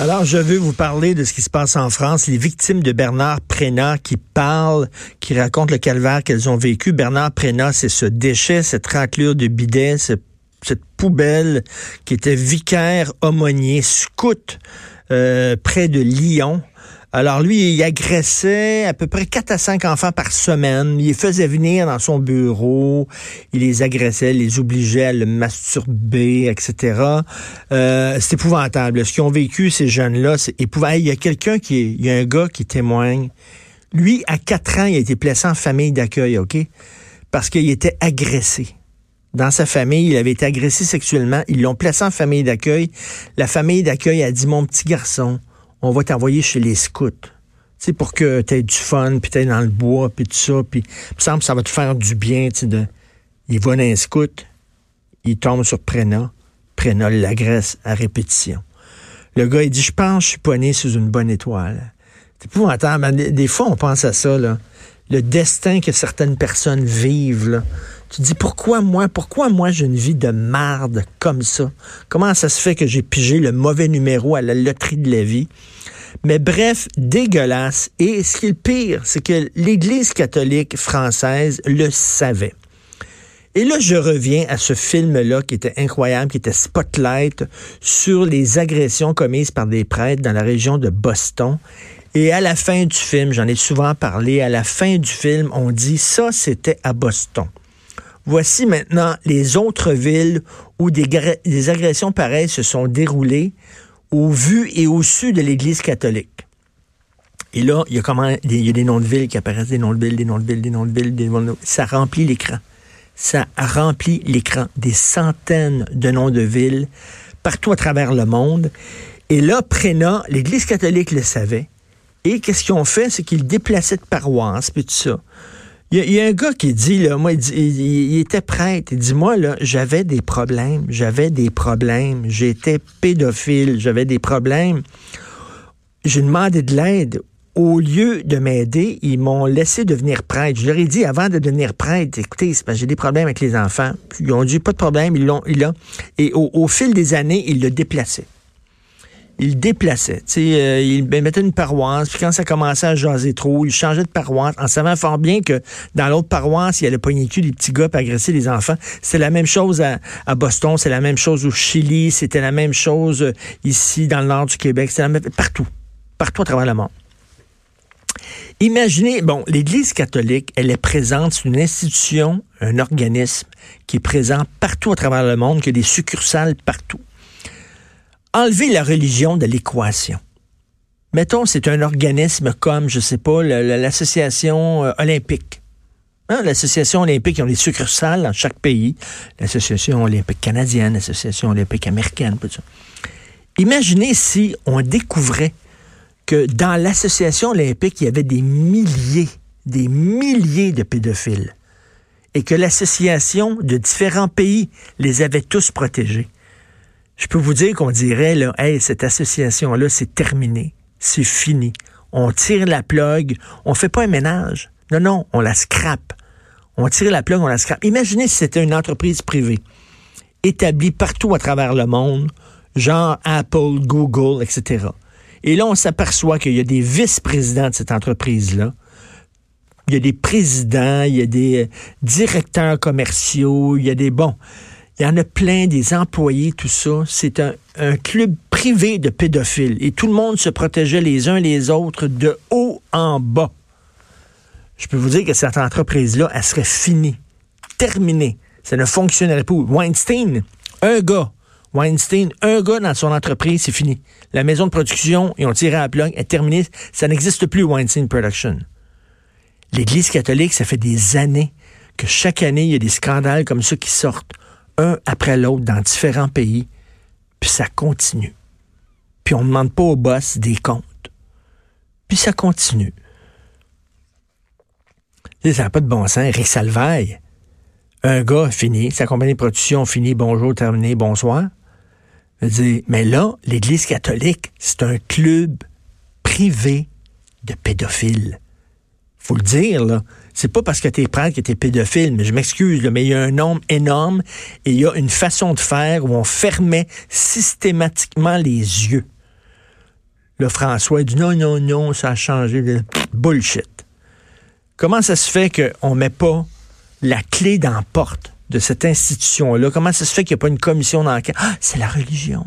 Alors, je veux vous parler de ce qui se passe en France. Les victimes de Bernard Prénat qui parlent, qui racontent le calvaire qu'elles ont vécu. Bernard Prénat, c'est ce déchet, cette raclure de bidet, cette poubelle qui était vicaire aumônier, scout euh, près de Lyon. Alors lui, il agressait à peu près 4 à 5 enfants par semaine. Il les faisait venir dans son bureau. Il les agressait, les obligeait à le masturber, etc. Euh, c'est épouvantable. Ce qu'ils ont vécu, ces jeunes-là, c'est épouvantable. Il y a quelqu'un qui il y a un gars qui témoigne. Lui, à 4 ans, il a été placé en famille d'accueil, OK? Parce qu'il était agressé dans sa famille, il avait été agressé sexuellement. Ils l'ont placé en famille d'accueil. La famille d'accueil a dit, mon petit garçon, on va t'envoyer chez les scouts. Tu pour que tu aies du fun, puis tu dans le bois, puis tout ça. Puis, ça va te faire du bien, de... Il va dans un scout, il tombe sur Préna. Préna l'agresse à répétition. Le gars, il dit, je pense que je suis pas né sous une bonne étoile. C'est épouvantable. Des, des fois, on pense à ça, là. Le destin que certaines personnes vivent. Tu dis pourquoi moi, pourquoi moi j'ai une vie de marde comme ça? Comment ça se fait que j'ai pigé le mauvais numéro à la loterie de la vie? Mais bref, dégueulasse. Et ce qui est le pire, c'est que l'Église catholique française le savait. Et là, je reviens à ce film-là qui était incroyable, qui était Spotlight sur les agressions commises par des prêtres dans la région de Boston. Et à la fin du film, j'en ai souvent parlé, à la fin du film, on dit ça, c'était à Boston. Voici maintenant les autres villes où des, agressions pareilles se sont déroulées au vu et au su de l'Église catholique. Et là, il y a comment il y a des noms de villes qui apparaissent, des noms de villes, des noms de villes, des noms de villes, des noms de... ça remplit l'écran. Ça remplit l'écran, des centaines de noms de villes partout à travers le monde. Et là, Prénat, l'Église catholique le savait. Et qu'est-ce qu'ils ont fait, c'est qu'ils déplaçaient de paroisse, puis tout ça. Il y, a un gars qui dit, là, moi, il, était prêtre. Il dit, moi, là, j'avais des problèmes. J'avais des problèmes. J'étais pédophile. J'avais des problèmes. J'ai demandé de l'aide. Au lieu de m'aider, ils m'ont laissé devenir prêtre. Je leur ai dit avant de devenir prêtre, écoutez, j'ai des problèmes avec les enfants. Ils ont dit pas de problème, ils l'ont, il Et au, au, fil des années, ils le déplaçaient il déplaçait. Euh, il mettait une paroisse, puis quand ça commençait à jaser trop, il changeait de paroisse, en savant fort bien que dans l'autre paroisse, il allait pogner cul des petits gars pour agresser les enfants. C'est la même chose à, Boston, c'est la même chose au Chili, c'était la même chose euh, ici dans le nord du Québec, c'est la même partout, partout à travers le monde. Imaginez, bon, l'Église catholique, elle est présente, c'est une institution, un organisme qui est présent partout à travers le monde, qui a des succursales partout enlever la religion de l'équation. Mettons, c'est un organisme comme, je sais pas, l'association euh, olympique. Hein, l'association olympique, ils ont des succursales dans chaque pays. L'association olympique canadienne, l'association olympique américaine, tout ça. Imaginez si on découvrait que dans l'association olympique, il y avait des milliers, des milliers de pédophiles et que l'association de différents pays les avait tous protégés je peux vous dire qu'on dirait, là, hey, cette association-là, c'est terminé. C'est fini. On tire la plug. On fait pas un ménage. Non, non, on la scrape. On tire la plug, on la scrape. Imaginez si c'était une entreprise privée, établie partout à travers le monde, genre Apple, Google, etc. Et là, on s'aperçoit qu'il y a des vice-présidents de cette entreprise-là. Il y a des présidents, il y a des directeurs commerciaux, il y a des bons. Il y en a plein des employés, tout ça. C'est un, club privé de pédophiles. Et tout le monde se protégeait les uns les autres de haut en bas. Je peux vous dire que cette entreprise-là, elle serait finie, terminée. Ça ne fonctionnerait pas. Weinstein, un gars. Weinstein, un gars dans son entreprise, c'est fini. La maison de production, ils ont tiré à la plug, est terminée. Ça n'existe plus, Weinstein Production. L'Église catholique, ça fait des années que chaque année, il y a des scandales comme ça qui sortent un après l'autre dans différents pays, puis ça continue. Puis on ne demande pas au boss des comptes. Puis ça continue. ça n'a pas de bon sens. Eric Salvaille, un gars fini, sa compagnie de production fini, bonjour, terminé, bonsoir. mais là, l'Église catholique, c'est un club privé de pédophiles. Faut le dire, là. C'est pas parce que tu es prêtre que tu es pédophile, mais je m'excuse, mais il y a un nombre énorme et il y a une façon de faire où on fermait systématiquement les yeux. le François dit non, non, non, ça a changé. Bullshit. Comment ça se fait qu'on met pas la clé dans la porte de cette institution-là? Comment ça se fait qu'il n'y a pas une commission d'enquête? Ah, c'est la religion.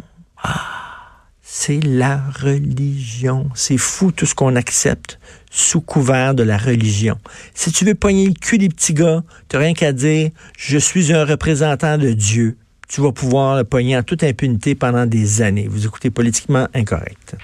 C'est la religion. C'est fou tout ce qu'on accepte sous couvert de la religion. Si tu veux pogner le cul des petits gars, tu rien qu'à dire, je suis un représentant de Dieu. Tu vas pouvoir le pogner en toute impunité pendant des années. Vous écoutez politiquement incorrect.